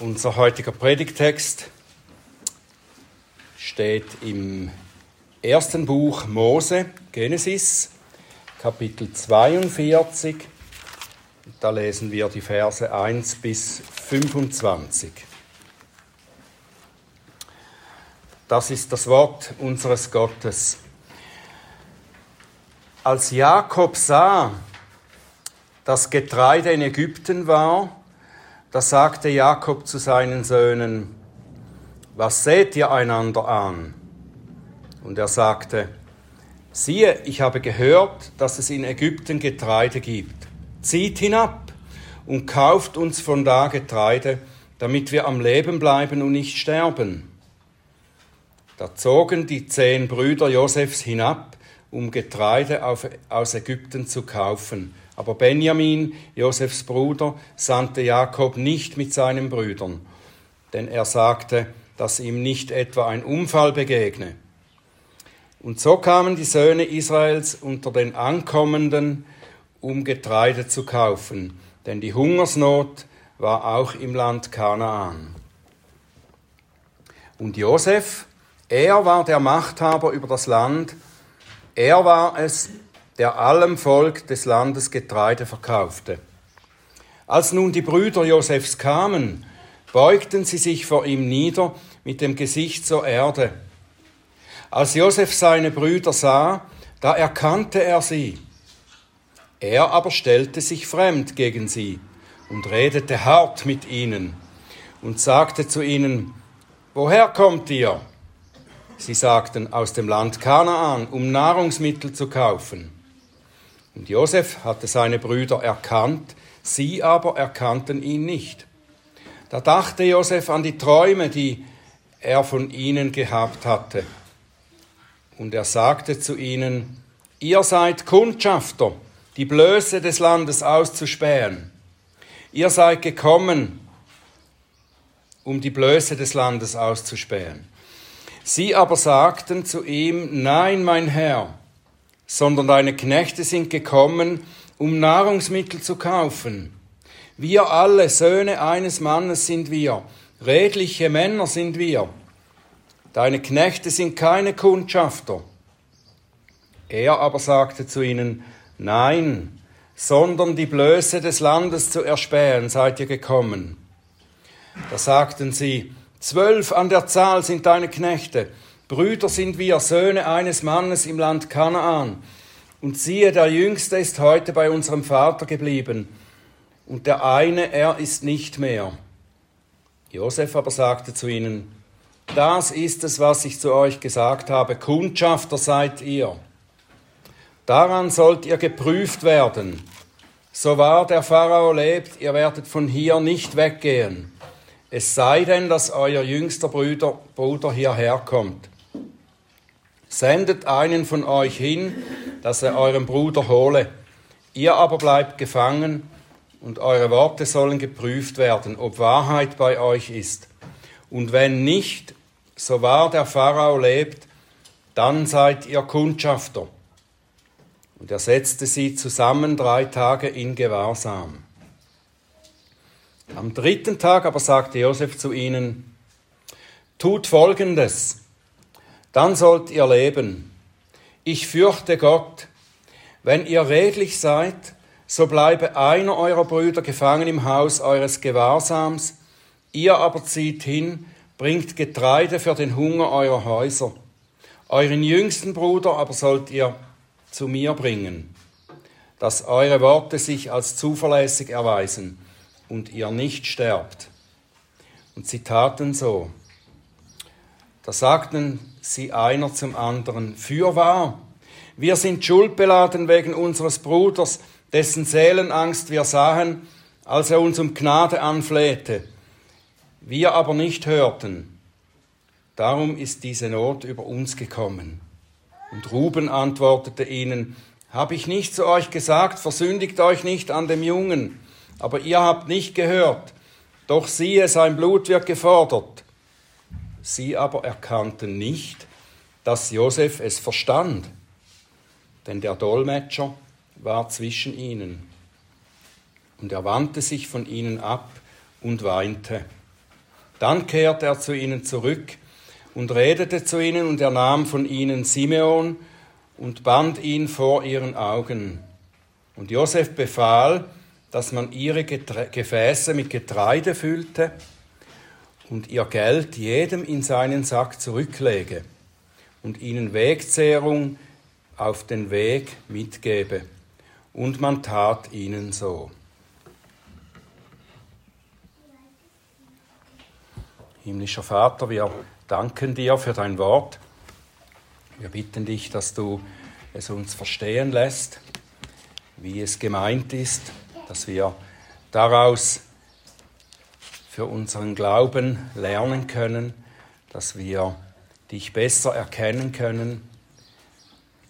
Unser heutiger Predigtext steht im ersten Buch Mose, Genesis, Kapitel 42. Da lesen wir die Verse 1 bis 25. Das ist das Wort unseres Gottes. Als Jakob sah, dass Getreide in Ägypten war, da sagte Jakob zu seinen Söhnen, was seht ihr einander an? Und er sagte, siehe, ich habe gehört, dass es in Ägypten Getreide gibt. Zieht hinab und kauft uns von da Getreide, damit wir am Leben bleiben und nicht sterben. Da zogen die zehn Brüder Josefs hinab, um Getreide aus Ägypten zu kaufen aber Benjamin, Josefs Bruder, sandte Jakob nicht mit seinen Brüdern, denn er sagte, dass ihm nicht etwa ein Unfall begegne. Und so kamen die Söhne Israels unter den Ankommenden, um Getreide zu kaufen, denn die Hungersnot war auch im Land Kanaan. Und Josef, er war der Machthaber über das Land, er war es, der allem Volk des Landes Getreide verkaufte. Als nun die Brüder Josefs kamen, beugten sie sich vor ihm nieder mit dem Gesicht zur Erde. Als Josef seine Brüder sah, da erkannte er sie. Er aber stellte sich fremd gegen sie und redete hart mit ihnen und sagte zu ihnen, Woher kommt ihr? Sie sagten, aus dem Land Kanaan, um Nahrungsmittel zu kaufen. Und Josef hatte seine Brüder erkannt, sie aber erkannten ihn nicht. Da dachte Josef an die Träume, die er von ihnen gehabt hatte. Und er sagte zu ihnen, ihr seid Kundschafter, die Blöße des Landes auszuspähen. Ihr seid gekommen, um die Blöße des Landes auszuspähen. Sie aber sagten zu ihm, nein, mein Herr, sondern deine Knechte sind gekommen, um Nahrungsmittel zu kaufen. Wir alle Söhne eines Mannes sind wir, redliche Männer sind wir. Deine Knechte sind keine Kundschafter. Er aber sagte zu ihnen, Nein, sondern die Blöße des Landes zu erspähen seid ihr gekommen. Da sagten sie, Zwölf an der Zahl sind deine Knechte, Brüder sind wir, Söhne eines Mannes im Land Kanaan. Und siehe, der Jüngste ist heute bei unserem Vater geblieben, und der eine, er ist nicht mehr. Josef aber sagte zu ihnen, das ist es, was ich zu euch gesagt habe, Kundschafter seid ihr. Daran sollt ihr geprüft werden. So wahr der Pharao lebt, ihr werdet von hier nicht weggehen. Es sei denn, dass euer jüngster Bruder, Bruder hierher kommt. Sendet einen von euch hin, dass er euren Bruder hole. Ihr aber bleibt gefangen und eure Worte sollen geprüft werden, ob Wahrheit bei euch ist. Und wenn nicht, so wahr der Pharao lebt, dann seid ihr Kundschafter. Und er setzte sie zusammen drei Tage in Gewahrsam. Am dritten Tag aber sagte Josef zu ihnen, tut Folgendes, dann sollt ihr leben. Ich fürchte Gott, wenn ihr redlich seid, so bleibe einer eurer Brüder gefangen im Haus eures Gewahrsams, ihr aber zieht hin, bringt Getreide für den Hunger eurer Häuser. Euren jüngsten Bruder aber sollt ihr zu mir bringen, dass eure Worte sich als zuverlässig erweisen und ihr nicht sterbt. Und sie taten so. Da sagten sie einer zum anderen, fürwahr, wir sind schuldbeladen wegen unseres Bruders, dessen Seelenangst wir sahen, als er uns um Gnade anflehte. Wir aber nicht hörten. Darum ist diese Not über uns gekommen. Und Ruben antwortete ihnen, habe ich nicht zu euch gesagt, versündigt euch nicht an dem Jungen, aber ihr habt nicht gehört. Doch siehe, sein Blut wird gefordert. Sie aber erkannten nicht, dass Josef es verstand, denn der Dolmetscher war zwischen ihnen. Und er wandte sich von ihnen ab und weinte. Dann kehrte er zu ihnen zurück und redete zu ihnen, und er nahm von ihnen Simeon und band ihn vor ihren Augen. Und Josef befahl, dass man ihre Gefäße mit Getreide füllte und ihr Geld jedem in seinen Sack zurücklege und ihnen Wegzehrung auf den Weg mitgebe. Und man tat ihnen so. Himmlischer Vater, wir danken dir für dein Wort. Wir bitten dich, dass du es uns verstehen lässt, wie es gemeint ist, dass wir daraus für unseren Glauben lernen können, dass wir dich besser erkennen können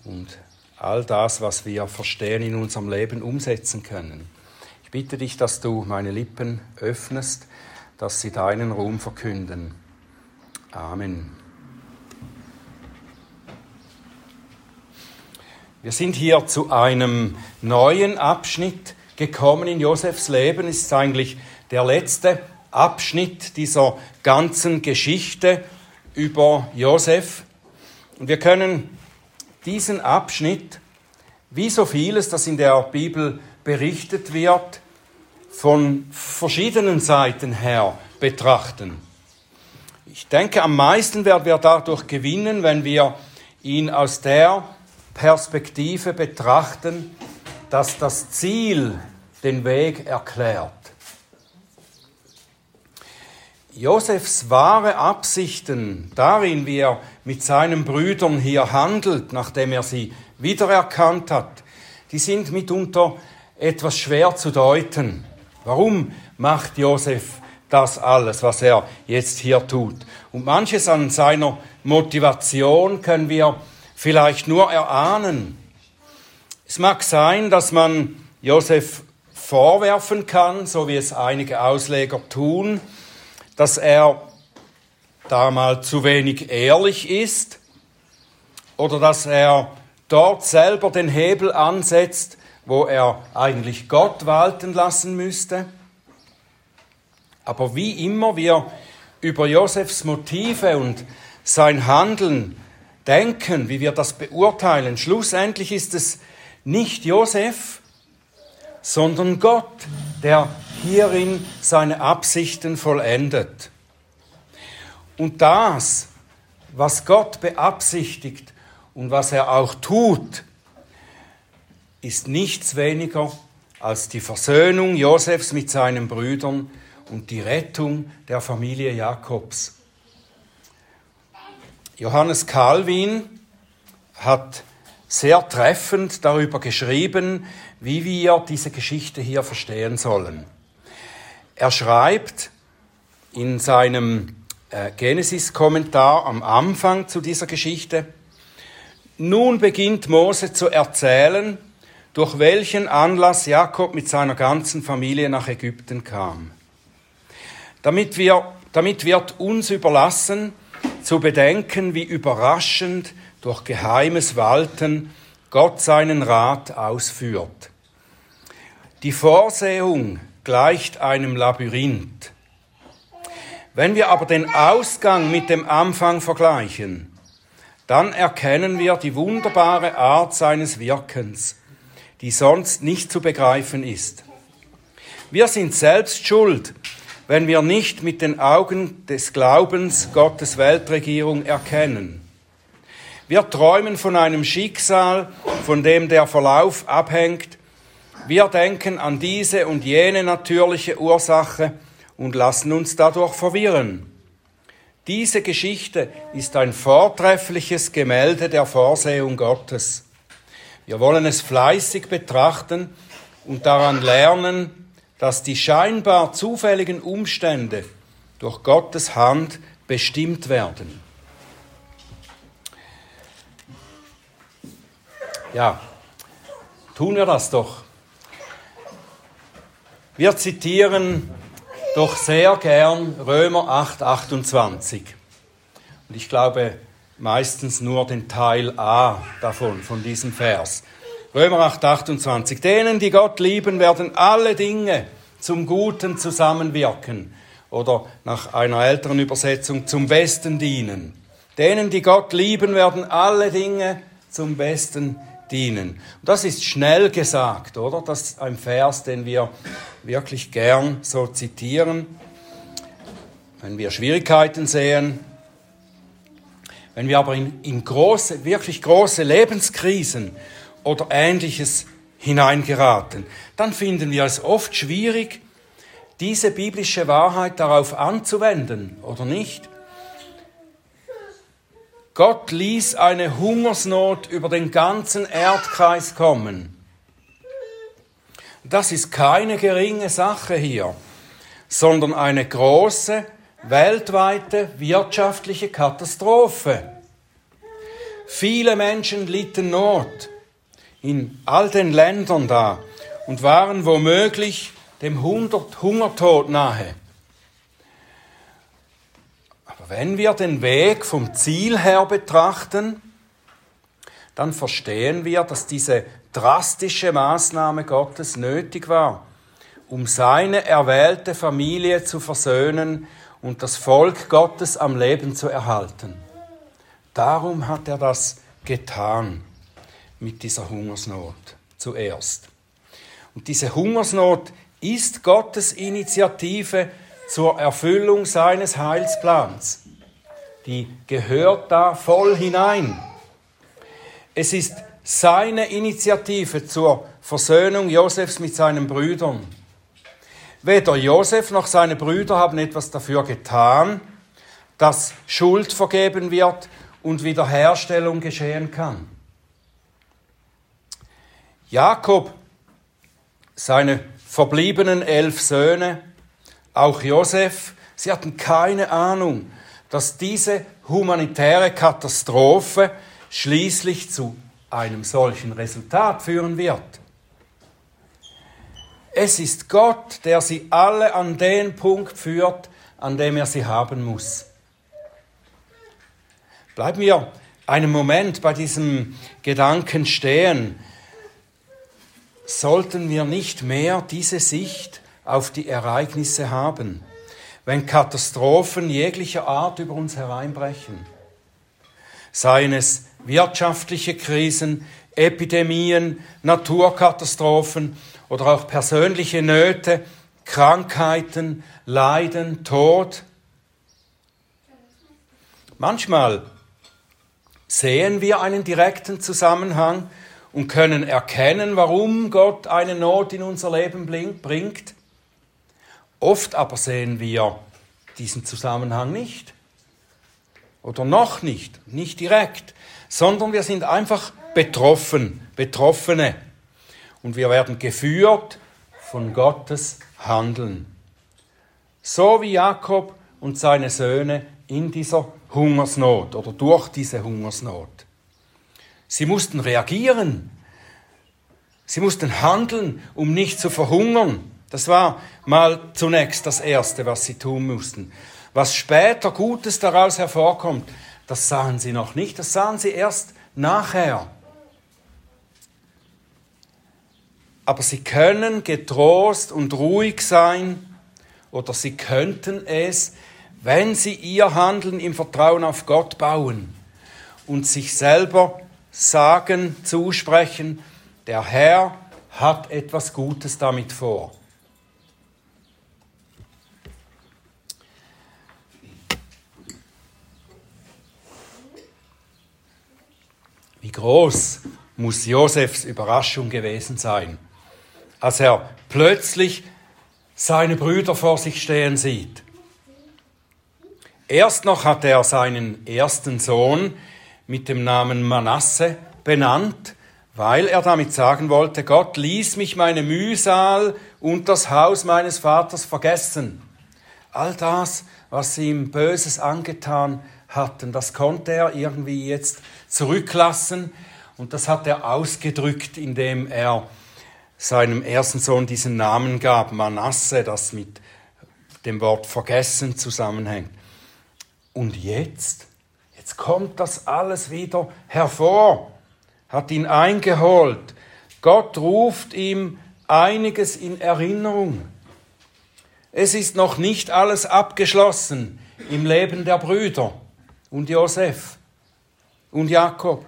und all das, was wir verstehen, in unserem Leben umsetzen können. Ich bitte dich, dass du meine Lippen öffnest, dass sie deinen Ruhm verkünden. Amen. Wir sind hier zu einem neuen Abschnitt gekommen in Josefs Leben. Es ist eigentlich der letzte Abschnitt dieser ganzen Geschichte über Josef. Und wir können diesen Abschnitt, wie so vieles, das in der Bibel berichtet wird, von verschiedenen Seiten her betrachten. Ich denke, am meisten werden wir dadurch gewinnen, wenn wir ihn aus der Perspektive betrachten, dass das Ziel den Weg erklärt. Josefs wahre Absichten darin, wie er mit seinen Brüdern hier handelt, nachdem er sie wiedererkannt hat, die sind mitunter etwas schwer zu deuten. Warum macht Josef das alles, was er jetzt hier tut? Und manches an seiner Motivation können wir vielleicht nur erahnen. Es mag sein, dass man Josef vorwerfen kann, so wie es einige Ausleger tun, dass er da mal zu wenig ehrlich ist oder dass er dort selber den Hebel ansetzt, wo er eigentlich Gott walten lassen müsste. Aber wie immer wir über Josefs Motive und sein Handeln denken, wie wir das beurteilen, schlussendlich ist es nicht Josef, sondern Gott, der hierin seine Absichten vollendet. Und das, was Gott beabsichtigt und was er auch tut, ist nichts weniger als die Versöhnung Josefs mit seinen Brüdern und die Rettung der Familie Jakobs. Johannes Calvin hat sehr treffend darüber geschrieben, wie wir diese Geschichte hier verstehen sollen. Er schreibt in seinem äh, Genesis-Kommentar am Anfang zu dieser Geschichte, nun beginnt Mose zu erzählen, durch welchen Anlass Jakob mit seiner ganzen Familie nach Ägypten kam. Damit, wir, damit wird uns überlassen, zu bedenken, wie überraschend durch geheimes Walten Gott seinen Rat ausführt. Die Vorsehung gleicht einem Labyrinth. Wenn wir aber den Ausgang mit dem Anfang vergleichen, dann erkennen wir die wunderbare Art seines Wirkens, die sonst nicht zu begreifen ist. Wir sind selbst schuld, wenn wir nicht mit den Augen des Glaubens Gottes Weltregierung erkennen. Wir träumen von einem Schicksal, von dem der Verlauf abhängt, wir denken an diese und jene natürliche Ursache und lassen uns dadurch verwirren. Diese Geschichte ist ein vortreffliches Gemälde der Vorsehung Gottes. Wir wollen es fleißig betrachten und daran lernen, dass die scheinbar zufälligen Umstände durch Gottes Hand bestimmt werden. Ja, tun wir das doch. Wir zitieren doch sehr gern Römer 8, 28. Und ich glaube meistens nur den Teil A davon, von diesem Vers. Römer 8, 28. Denen, die Gott lieben, werden alle Dinge zum Guten zusammenwirken. oder nach einer älteren Übersetzung zum Besten dienen. Denen, die Gott lieben, werden alle Dinge zum Besten dienen. Und das ist schnell gesagt, oder? Das ist ein Vers, den wir wirklich gern so zitieren. Wenn wir Schwierigkeiten sehen, wenn wir aber in, in große, wirklich große Lebenskrisen oder ähnliches hineingeraten, dann finden wir es oft schwierig, diese biblische Wahrheit darauf anzuwenden oder nicht. Gott ließ eine Hungersnot über den ganzen Erdkreis kommen. Das ist keine geringe Sache hier, sondern eine große weltweite wirtschaftliche Katastrophe. Viele Menschen litten Not in all den Ländern da und waren womöglich dem Hungertod nahe. Wenn wir den Weg vom Ziel her betrachten, dann verstehen wir, dass diese drastische Maßnahme Gottes nötig war, um seine erwählte Familie zu versöhnen und das Volk Gottes am Leben zu erhalten. Darum hat er das getan mit dieser Hungersnot zuerst. Und diese Hungersnot ist Gottes Initiative zur Erfüllung seines Heilsplans. Die gehört da voll hinein. Es ist seine Initiative zur Versöhnung Josefs mit seinen Brüdern. Weder Josef noch seine Brüder haben etwas dafür getan, dass Schuld vergeben wird und Wiederherstellung geschehen kann. Jakob, seine verbliebenen elf Söhne, auch Josef, sie hatten keine Ahnung, dass diese humanitäre Katastrophe schließlich zu einem solchen Resultat führen wird. Es ist Gott, der sie alle an den Punkt führt, an dem er sie haben muss. Bleiben wir einen Moment bei diesem Gedanken stehen. Sollten wir nicht mehr diese Sicht auf die Ereignisse haben, wenn Katastrophen jeglicher Art über uns hereinbrechen? Seien es wirtschaftliche Krisen, Epidemien, Naturkatastrophen oder auch persönliche Nöte, Krankheiten, Leiden, Tod. Manchmal sehen wir einen direkten Zusammenhang und können erkennen, warum Gott eine Not in unser Leben bringt. Oft aber sehen wir diesen Zusammenhang nicht oder noch nicht, nicht direkt, sondern wir sind einfach betroffen, Betroffene und wir werden geführt von Gottes Handeln. So wie Jakob und seine Söhne in dieser Hungersnot oder durch diese Hungersnot. Sie mussten reagieren. Sie mussten handeln, um nicht zu verhungern. Das war mal zunächst das Erste, was sie tun mussten. Was später Gutes daraus hervorkommt, das sahen sie noch nicht, das sahen sie erst nachher. aber sie können getrost und ruhig sein oder sie könnten es, wenn sie ihr Handeln im Vertrauen auf Gott bauen und sich selber sagen, zusprechen, der Herr hat etwas Gutes damit vor. Groß muss Josefs Überraschung gewesen sein, als er plötzlich seine Brüder vor sich stehen sieht. Erst noch hat er seinen ersten Sohn mit dem Namen Manasse benannt, weil er damit sagen wollte, Gott ließ mich meine Mühsal und das Haus meines Vaters vergessen. All das, was ihm Böses angetan hatten, das konnte er irgendwie jetzt zurücklassen und das hat er ausgedrückt, indem er seinem ersten Sohn diesen Namen gab, Manasse, das mit dem Wort vergessen zusammenhängt. Und jetzt, jetzt kommt das alles wieder hervor, hat ihn eingeholt. Gott ruft ihm einiges in Erinnerung. Es ist noch nicht alles abgeschlossen im Leben der Brüder und Josef und Jakob.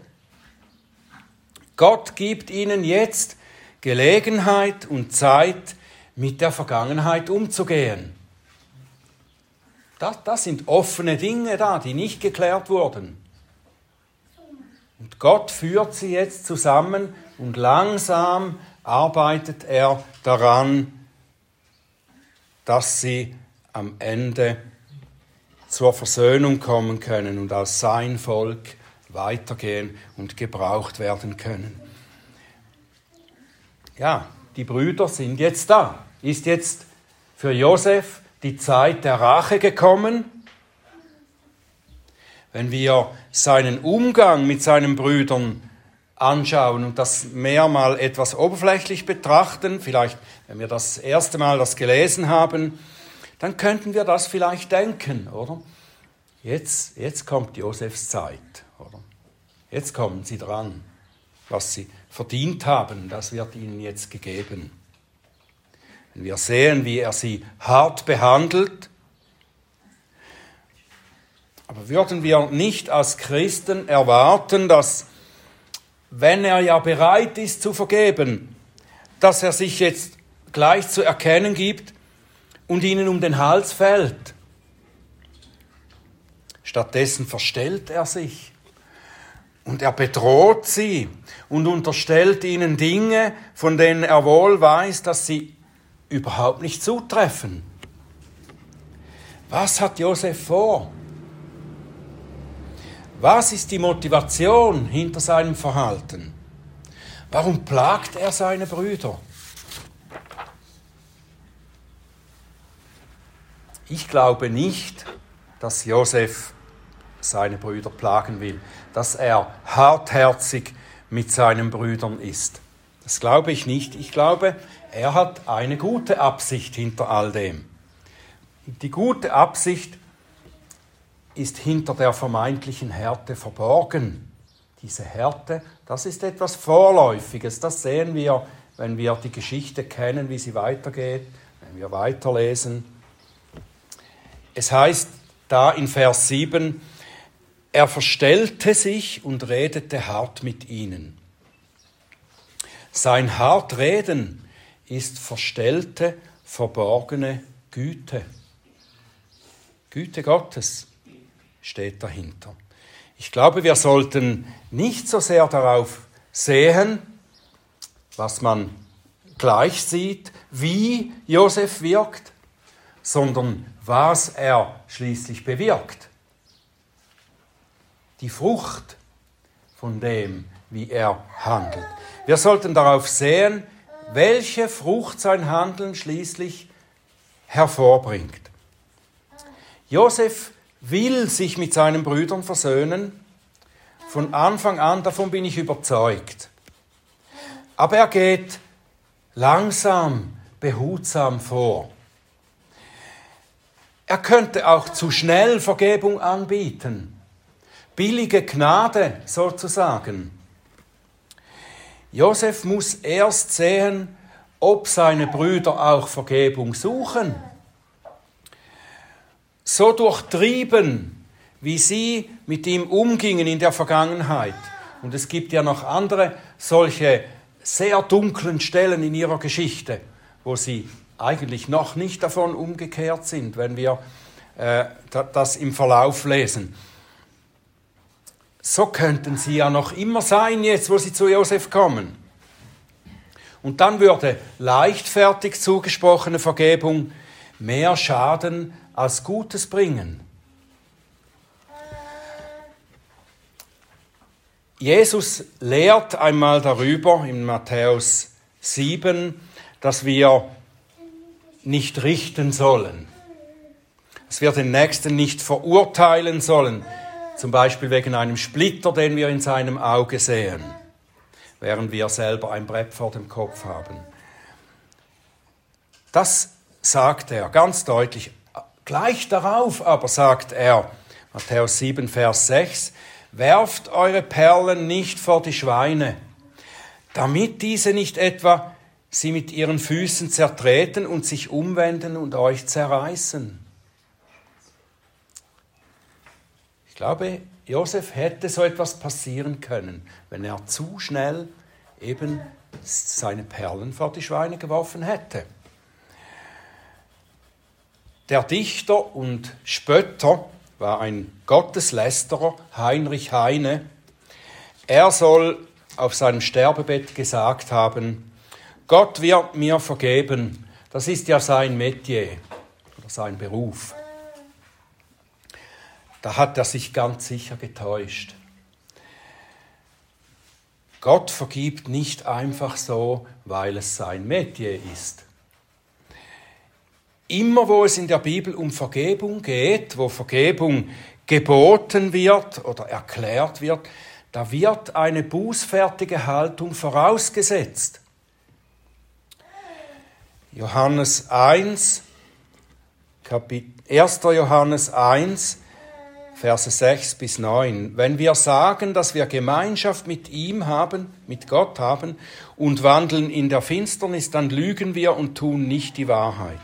Gott gibt ihnen jetzt Gelegenheit und Zeit, mit der Vergangenheit umzugehen. Das, das sind offene Dinge da, die nicht geklärt wurden. Und Gott führt sie jetzt zusammen und langsam arbeitet er daran, dass sie am Ende zur Versöhnung kommen können und als sein Volk weitergehen und gebraucht werden können. Ja, die Brüder sind jetzt da. Ist jetzt für Josef die Zeit der Rache gekommen? Wenn wir seinen Umgang mit seinen Brüdern anschauen und das mehrmal etwas oberflächlich betrachten, vielleicht wenn wir das erste Mal das gelesen haben, dann könnten wir das vielleicht denken, oder? Jetzt, jetzt kommt Josefs Zeit, oder? Jetzt kommen sie dran. Was sie verdient haben, das wird ihnen jetzt gegeben. Wenn wir sehen, wie er sie hart behandelt, aber würden wir nicht als Christen erwarten, dass, wenn er ja bereit ist zu vergeben, dass er sich jetzt gleich zu erkennen gibt und ihnen um den Hals fällt? Stattdessen verstellt er sich und er bedroht sie und unterstellt ihnen Dinge, von denen er wohl weiß, dass sie überhaupt nicht zutreffen. Was hat Josef vor? Was ist die Motivation hinter seinem Verhalten? Warum plagt er seine Brüder? Ich glaube nicht, dass Josef seine Brüder plagen will, dass er hartherzig mit seinen Brüdern ist. Das glaube ich nicht. Ich glaube, er hat eine gute Absicht hinter all dem. Die gute Absicht ist hinter der vermeintlichen Härte verborgen. Diese Härte, das ist etwas Vorläufiges, das sehen wir, wenn wir die Geschichte kennen, wie sie weitergeht, wenn wir weiterlesen. Es heißt da in Vers 7, er verstellte sich und redete hart mit ihnen. Sein Hartreden ist verstellte, verborgene Güte. Güte Gottes steht dahinter. Ich glaube, wir sollten nicht so sehr darauf sehen, was man gleich sieht, wie Josef wirkt, sondern was er schließlich bewirkt. Die Frucht von dem, wie er handelt. Wir sollten darauf sehen, welche Frucht sein Handeln schließlich hervorbringt. Josef will sich mit seinen Brüdern versöhnen. Von Anfang an, davon bin ich überzeugt. Aber er geht langsam, behutsam vor. Er könnte auch zu schnell Vergebung anbieten. Billige Gnade sozusagen. Josef muss erst sehen, ob seine Brüder auch Vergebung suchen so durchtrieben, wie sie mit ihm umgingen in der Vergangenheit. Und es gibt ja noch andere solche sehr dunklen Stellen in ihrer Geschichte, wo sie eigentlich noch nicht davon umgekehrt sind, wenn wir äh, das im Verlauf lesen. So könnten sie ja noch immer sein, jetzt wo sie zu Josef kommen. Und dann würde leichtfertig zugesprochene Vergebung mehr schaden als Gutes bringen. Jesus lehrt einmal darüber in Matthäus 7, dass wir nicht richten sollen, dass wir den Nächsten nicht verurteilen sollen, zum Beispiel wegen einem Splitter, den wir in seinem Auge sehen, während wir selber ein Brett vor dem Kopf haben. Das sagt er ganz deutlich. Gleich darauf aber sagt er, Matthäus 7, Vers 6, werft eure Perlen nicht vor die Schweine, damit diese nicht etwa sie mit ihren Füßen zertreten und sich umwenden und euch zerreißen. Ich glaube, Josef hätte so etwas passieren können, wenn er zu schnell eben seine Perlen vor die Schweine geworfen hätte. Der Dichter und Spötter war ein Gotteslästerer, Heinrich Heine. Er soll auf seinem Sterbebett gesagt haben, Gott wird mir vergeben. Das ist ja sein Metier oder sein Beruf. Da hat er sich ganz sicher getäuscht. Gott vergibt nicht einfach so, weil es sein Metier ist. Immer wo es in der Bibel um Vergebung geht, wo Vergebung geboten wird oder erklärt wird, da wird eine bußfertige Haltung vorausgesetzt. Johannes 1, Kapit 1. Johannes 1, Verse 6 bis 9. Wenn wir sagen, dass wir Gemeinschaft mit ihm haben, mit Gott haben und wandeln in der Finsternis, dann lügen wir und tun nicht die Wahrheit.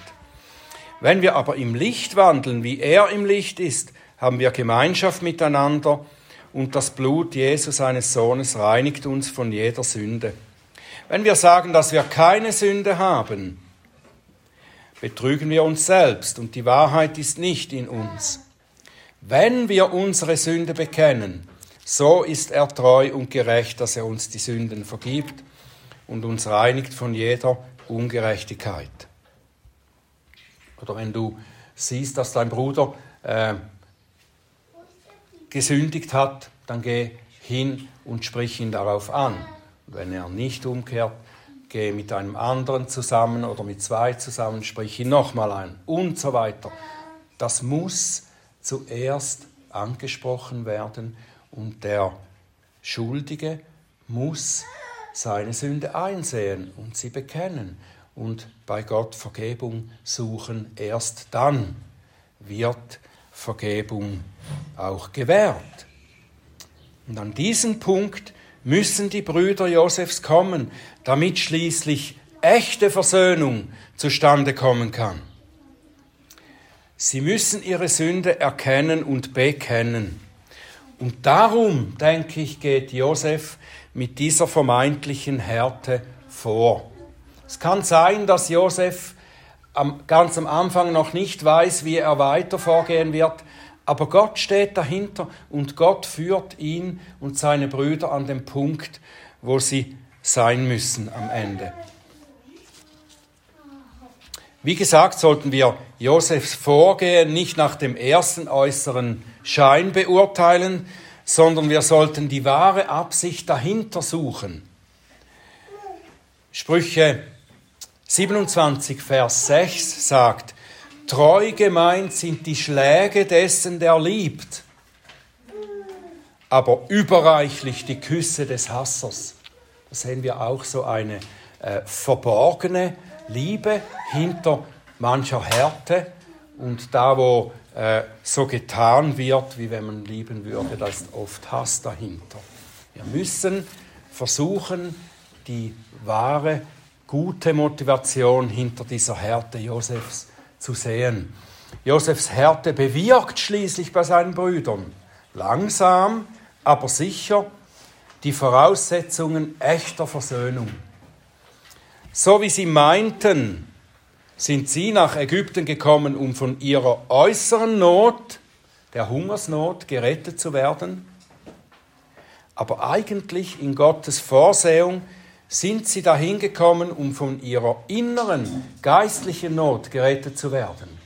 Wenn wir aber im Licht wandeln, wie er im Licht ist, haben wir Gemeinschaft miteinander und das Blut Jesus seines Sohnes reinigt uns von jeder Sünde. Wenn wir sagen, dass wir keine Sünde haben, betrügen wir uns selbst und die Wahrheit ist nicht in uns. Wenn wir unsere Sünde bekennen, so ist er treu und gerecht, dass er uns die Sünden vergibt und uns reinigt von jeder Ungerechtigkeit. Oder wenn du siehst, dass dein Bruder äh, gesündigt hat, dann geh hin und sprich ihn darauf an. Wenn er nicht umkehrt, geh mit einem anderen zusammen oder mit zwei zusammen, sprich ihn nochmal ein und so weiter. Das muss zuerst angesprochen werden und der Schuldige muss seine Sünde einsehen und sie bekennen und bei Gott Vergebung suchen. Erst dann wird Vergebung auch gewährt. Und an diesen Punkt müssen die Brüder Josefs kommen, damit schließlich echte Versöhnung zustande kommen kann. Sie müssen ihre Sünde erkennen und bekennen. Und darum, denke ich, geht Josef mit dieser vermeintlichen Härte vor. Es kann sein, dass Josef ganz am Anfang noch nicht weiß, wie er weiter vorgehen wird, aber Gott steht dahinter und Gott führt ihn und seine Brüder an den Punkt, wo sie sein müssen am Ende. Wie gesagt, sollten wir Josefs Vorgehen nicht nach dem ersten äußeren Schein beurteilen, sondern wir sollten die wahre Absicht dahinter suchen. Sprüche 27, Vers 6 sagt, Treu gemeint sind die Schläge dessen, der liebt, aber überreichlich die Küsse des Hassers. Da sehen wir auch so eine äh, verborgene Liebe hinter mancher Härte und da, wo äh, so getan wird, wie wenn man lieben würde, da ist oft Hass dahinter. Wir müssen versuchen, die wahre, gute Motivation hinter dieser Härte Josefs zu sehen. Josefs Härte bewirkt schließlich bei seinen Brüdern langsam, aber sicher die Voraussetzungen echter Versöhnung. So wie sie meinten, sind sie nach Ägypten gekommen, um von ihrer äußeren Not, der Hungersnot, gerettet zu werden. Aber eigentlich in Gottes Vorsehung sind sie dahin gekommen, um von ihrer inneren geistlichen Not gerettet zu werden.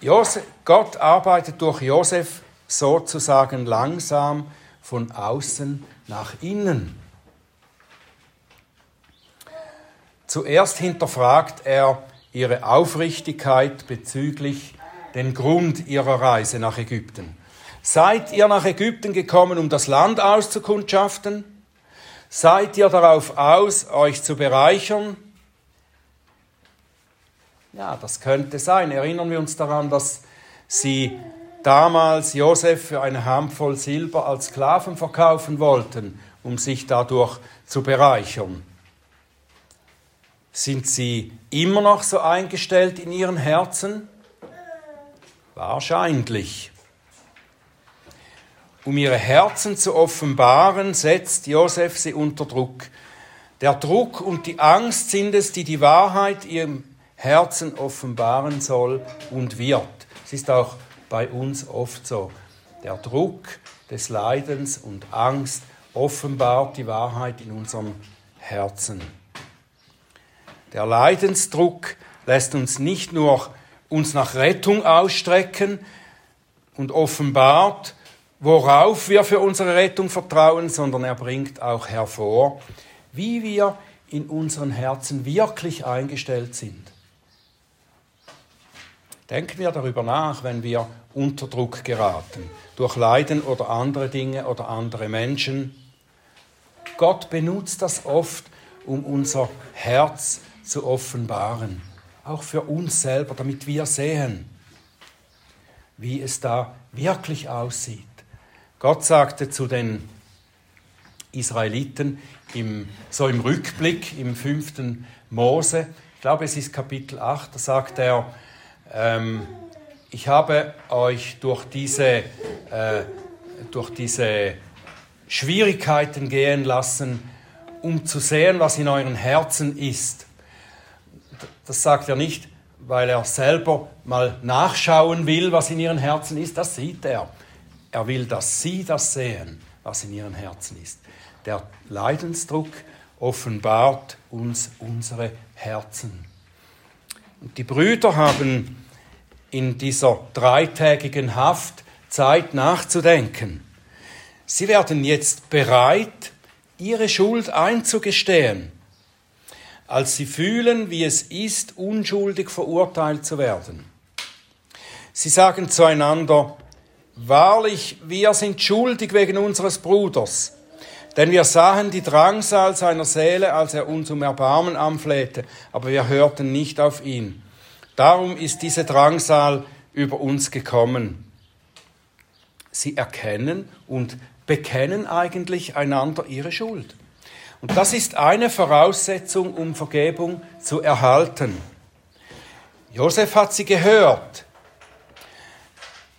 Josef, Gott arbeitet durch Josef sozusagen langsam von außen nach innen. Zuerst hinterfragt er ihre Aufrichtigkeit bezüglich den Grund ihrer Reise nach Ägypten. Seid ihr nach Ägypten gekommen, um das Land auszukundschaften? Seid ihr darauf aus, euch zu bereichern? Ja, das könnte sein. Erinnern wir uns daran, dass sie damals Josef für eine Handvoll Silber als Sklaven verkaufen wollten, um sich dadurch zu bereichern. Sind sie immer noch so eingestellt in ihren Herzen? Wahrscheinlich. Um ihre Herzen zu offenbaren, setzt Josef sie unter Druck. Der Druck und die Angst sind es, die die Wahrheit ihrem Herzen offenbaren soll und wird. Es ist auch bei uns oft so. Der Druck des Leidens und Angst offenbart die Wahrheit in unserem Herzen. Der Leidensdruck lässt uns nicht nur uns nach Rettung ausstrecken und offenbart, worauf wir für unsere Rettung vertrauen, sondern er bringt auch hervor, wie wir in unseren Herzen wirklich eingestellt sind. Denken wir darüber nach, wenn wir unter Druck geraten, durch Leiden oder andere Dinge oder andere Menschen. Gott benutzt das oft, um unser Herz zu offenbaren, auch für uns selber, damit wir sehen, wie es da wirklich aussieht. Gott sagte zu den Israeliten im, so im Rückblick im fünften Mose, ich glaube es ist Kapitel 8, da sagt er, ähm, ich habe euch durch diese, äh, durch diese Schwierigkeiten gehen lassen, um zu sehen, was in euren Herzen ist. Das sagt er nicht, weil er selber mal nachschauen will, was in ihren Herzen ist. Das sieht er. Er will, dass sie das sehen, was in ihren Herzen ist. Der Leidensdruck offenbart uns unsere Herzen. Und die Brüder haben in dieser dreitägigen Haft Zeit nachzudenken. Sie werden jetzt bereit, ihre Schuld einzugestehen, als sie fühlen, wie es ist, unschuldig verurteilt zu werden. Sie sagen zueinander, Wahrlich, wir sind schuldig wegen unseres Bruders, denn wir sahen die Drangsal seiner Seele, als er uns um Erbarmen anflehte, aber wir hörten nicht auf ihn. Darum ist diese Drangsal über uns gekommen. Sie erkennen und bekennen eigentlich einander ihre Schuld. Und das ist eine Voraussetzung, um Vergebung zu erhalten. Josef hat sie gehört,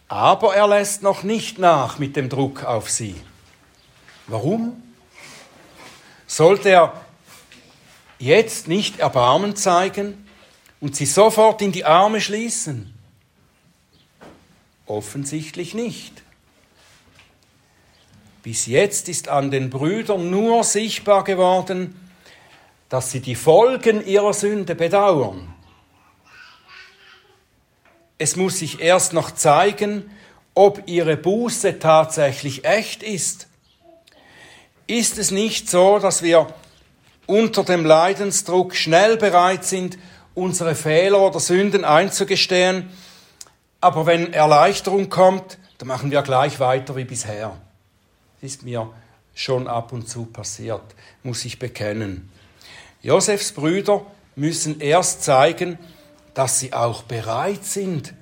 aber er lässt noch nicht nach mit dem Druck auf sie. Warum? Sollte er jetzt nicht Erbarmen zeigen? und sie sofort in die Arme schließen? Offensichtlich nicht. Bis jetzt ist an den Brüdern nur sichtbar geworden, dass sie die Folgen ihrer Sünde bedauern. Es muss sich erst noch zeigen, ob ihre Buße tatsächlich echt ist. Ist es nicht so, dass wir unter dem Leidensdruck schnell bereit sind, unsere Fehler oder Sünden einzugestehen. Aber wenn Erleichterung kommt, dann machen wir gleich weiter wie bisher. Das ist mir schon ab und zu passiert, muss ich bekennen. Josefs Brüder müssen erst zeigen, dass sie auch bereit sind,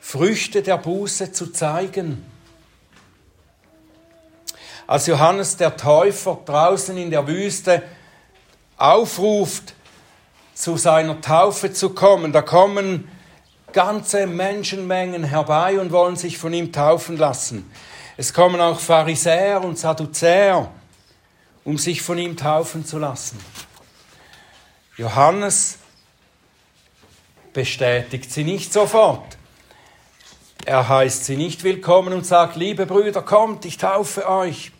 Früchte der Buße zu zeigen. Als Johannes der Täufer draußen in der Wüste aufruft, zu seiner Taufe zu kommen. Da kommen ganze Menschenmengen herbei und wollen sich von ihm taufen lassen. Es kommen auch Pharisäer und Sadduzäer, um sich von ihm taufen zu lassen. Johannes bestätigt sie nicht sofort. Er heißt sie nicht willkommen und sagt, liebe Brüder, kommt, ich taufe euch,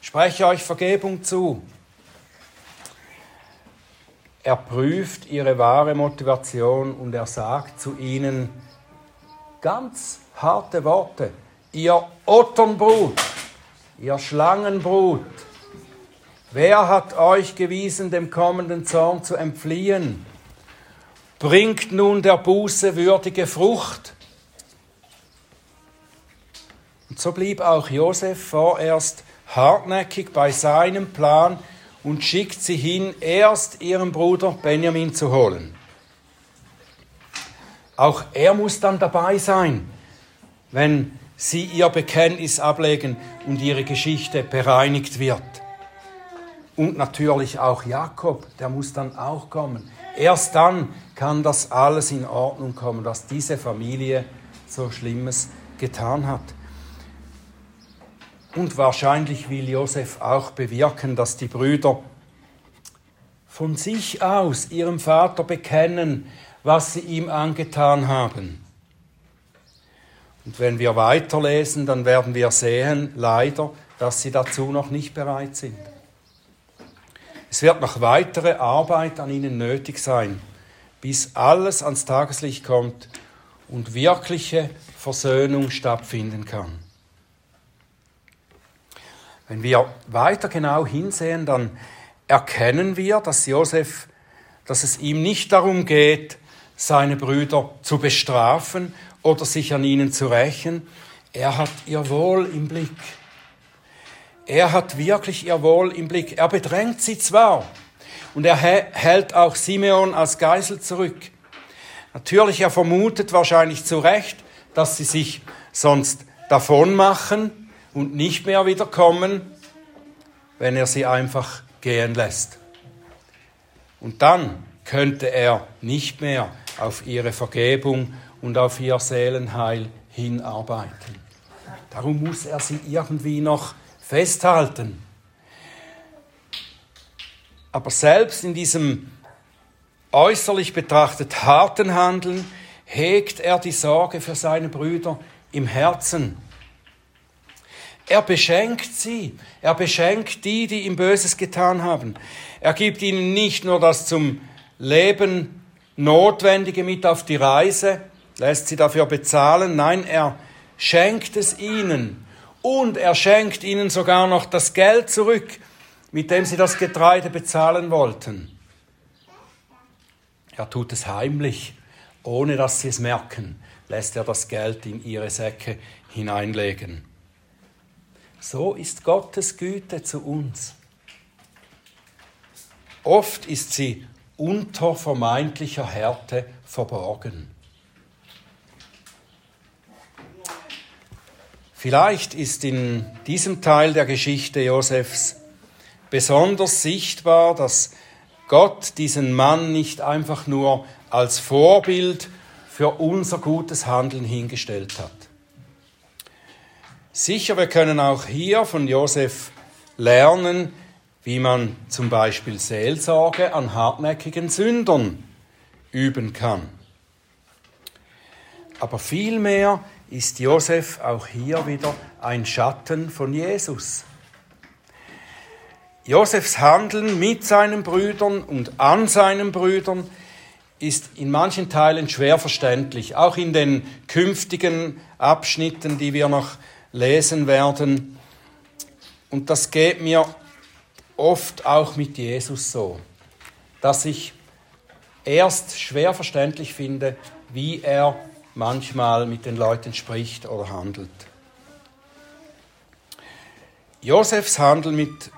spreche euch Vergebung zu. Er prüft ihre wahre Motivation und er sagt zu ihnen ganz harte Worte. Ihr Otternbrut, ihr Schlangenbrut, wer hat euch gewiesen, dem kommenden Zorn zu entfliehen? Bringt nun der Buße würdige Frucht. Und so blieb auch Josef vorerst hartnäckig bei seinem Plan, und schickt sie hin, erst ihren Bruder Benjamin zu holen. Auch er muss dann dabei sein, wenn sie ihr Bekenntnis ablegen und ihre Geschichte bereinigt wird. Und natürlich auch Jakob, der muss dann auch kommen. Erst dann kann das alles in Ordnung kommen, dass diese Familie so Schlimmes getan hat. Und wahrscheinlich will Josef auch bewirken, dass die Brüder von sich aus ihrem Vater bekennen, was sie ihm angetan haben. Und wenn wir weiterlesen, dann werden wir sehen, leider, dass sie dazu noch nicht bereit sind. Es wird noch weitere Arbeit an ihnen nötig sein, bis alles ans Tageslicht kommt und wirkliche Versöhnung stattfinden kann. Wenn wir weiter genau hinsehen, dann erkennen wir, dass Josef, dass es ihm nicht darum geht, seine Brüder zu bestrafen oder sich an ihnen zu rächen. Er hat ihr Wohl im Blick. Er hat wirklich ihr Wohl im Blick. Er bedrängt sie zwar und er hält auch Simeon als Geisel zurück. Natürlich, er vermutet wahrscheinlich zu Recht, dass sie sich sonst davon machen und nicht mehr wiederkommen, wenn er sie einfach gehen lässt. Und dann könnte er nicht mehr auf ihre Vergebung und auf ihr Seelenheil hinarbeiten. Darum muss er sie irgendwie noch festhalten. Aber selbst in diesem äußerlich betrachtet harten Handeln hegt er die Sorge für seine Brüder im Herzen. Er beschenkt sie. Er beschenkt die, die ihm Böses getan haben. Er gibt ihnen nicht nur das zum Leben Notwendige mit auf die Reise, lässt sie dafür bezahlen. Nein, er schenkt es ihnen. Und er schenkt ihnen sogar noch das Geld zurück, mit dem sie das Getreide bezahlen wollten. Er tut es heimlich, ohne dass sie es merken, lässt er das Geld in ihre Säcke hineinlegen. So ist Gottes Güte zu uns. Oft ist sie unter vermeintlicher Härte verborgen. Vielleicht ist in diesem Teil der Geschichte Josefs besonders sichtbar, dass Gott diesen Mann nicht einfach nur als Vorbild für unser gutes Handeln hingestellt hat. Sicher, wir können auch hier von Josef lernen, wie man zum Beispiel Seelsorge an hartnäckigen Sündern üben kann. Aber vielmehr ist Josef auch hier wieder ein Schatten von Jesus. Josefs Handeln mit seinen Brüdern und an seinen Brüdern ist in manchen Teilen schwer verständlich, auch in den künftigen Abschnitten, die wir noch lesen werden. Und das geht mir oft auch mit Jesus so, dass ich erst schwer verständlich finde, wie er manchmal mit den Leuten spricht oder handelt. Josefs Handel mit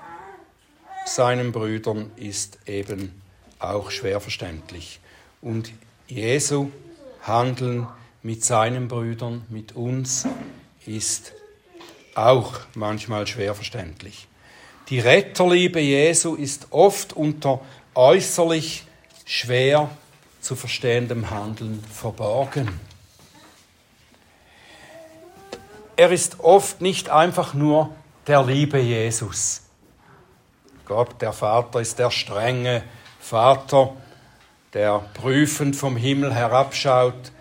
seinen Brüdern ist eben auch schwer verständlich. Und Jesu Handeln mit seinen Brüdern, mit uns, ist auch manchmal schwer verständlich. Die Retterliebe Jesu ist oft unter äußerlich schwer zu verstehendem Handeln verborgen. Er ist oft nicht einfach nur der liebe Jesus. Gott, der Vater, ist der strenge Vater, der prüfend vom Himmel herabschaut.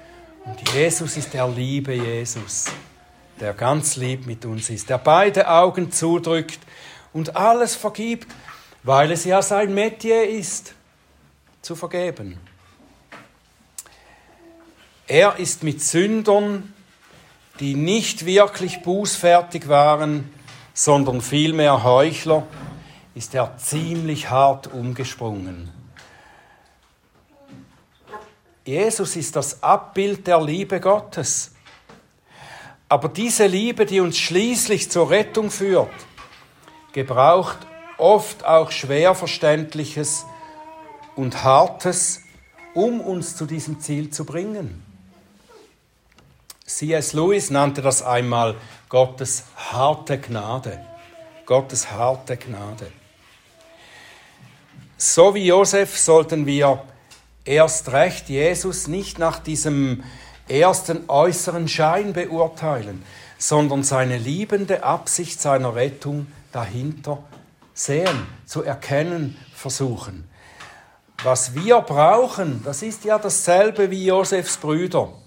Und Jesus ist der liebe Jesus, der ganz lieb mit uns ist, der beide Augen zudrückt und alles vergibt, weil es ja sein Metier ist, zu vergeben. Er ist mit Sündern, die nicht wirklich bußfertig waren, sondern vielmehr Heuchler, ist er ziemlich hart umgesprungen. Jesus ist das Abbild der Liebe Gottes. Aber diese Liebe, die uns schließlich zur Rettung führt, gebraucht oft auch schwer verständliches und hartes, um uns zu diesem Ziel zu bringen. C.S. Lewis nannte das einmal Gottes harte Gnade. Gottes harte Gnade. So wie Josef sollten wir erst recht Jesus nicht nach diesem ersten äußeren Schein beurteilen, sondern seine liebende Absicht seiner Rettung dahinter sehen, zu erkennen versuchen. Was wir brauchen, das ist ja dasselbe wie Josefs Brüder.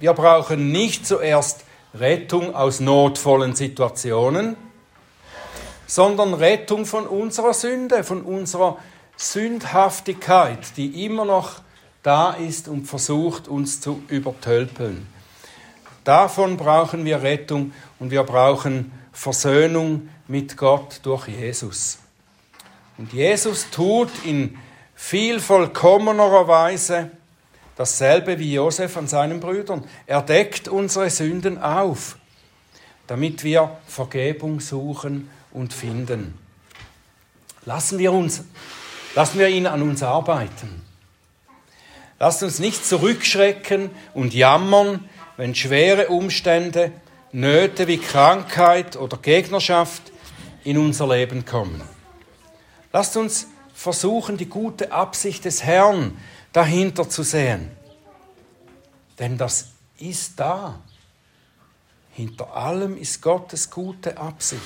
Wir brauchen nicht zuerst Rettung aus notvollen Situationen, sondern Rettung von unserer Sünde, von unserer Sündhaftigkeit, die immer noch da ist und versucht, uns zu übertölpeln. Davon brauchen wir Rettung und wir brauchen Versöhnung mit Gott durch Jesus. Und Jesus tut in viel vollkommenerer Weise dasselbe wie Josef an seinen Brüdern. Er deckt unsere Sünden auf, damit wir Vergebung suchen und finden. Lassen wir, uns, lassen wir ihn an uns arbeiten. Lasst uns nicht zurückschrecken und jammern, wenn schwere Umstände, Nöte wie Krankheit oder Gegnerschaft in unser Leben kommen. Lasst uns versuchen, die gute Absicht des Herrn dahinter zu sehen. Denn das ist da. Hinter allem ist Gottes gute Absicht.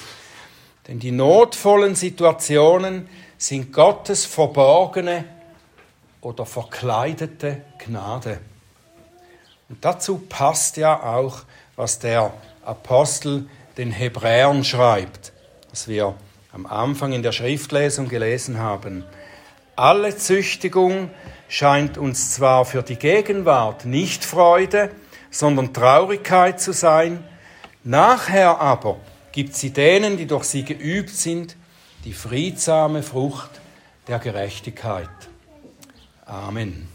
Denn die notvollen Situationen sind Gottes verborgene oder verkleidete Gnade. Und dazu passt ja auch, was der Apostel den Hebräern schreibt, was wir am Anfang in der Schriftlesung gelesen haben. Alle Züchtigung scheint uns zwar für die Gegenwart nicht Freude, sondern Traurigkeit zu sein, nachher aber gibt sie denen, die durch sie geübt sind, die friedsame Frucht der Gerechtigkeit. Amen.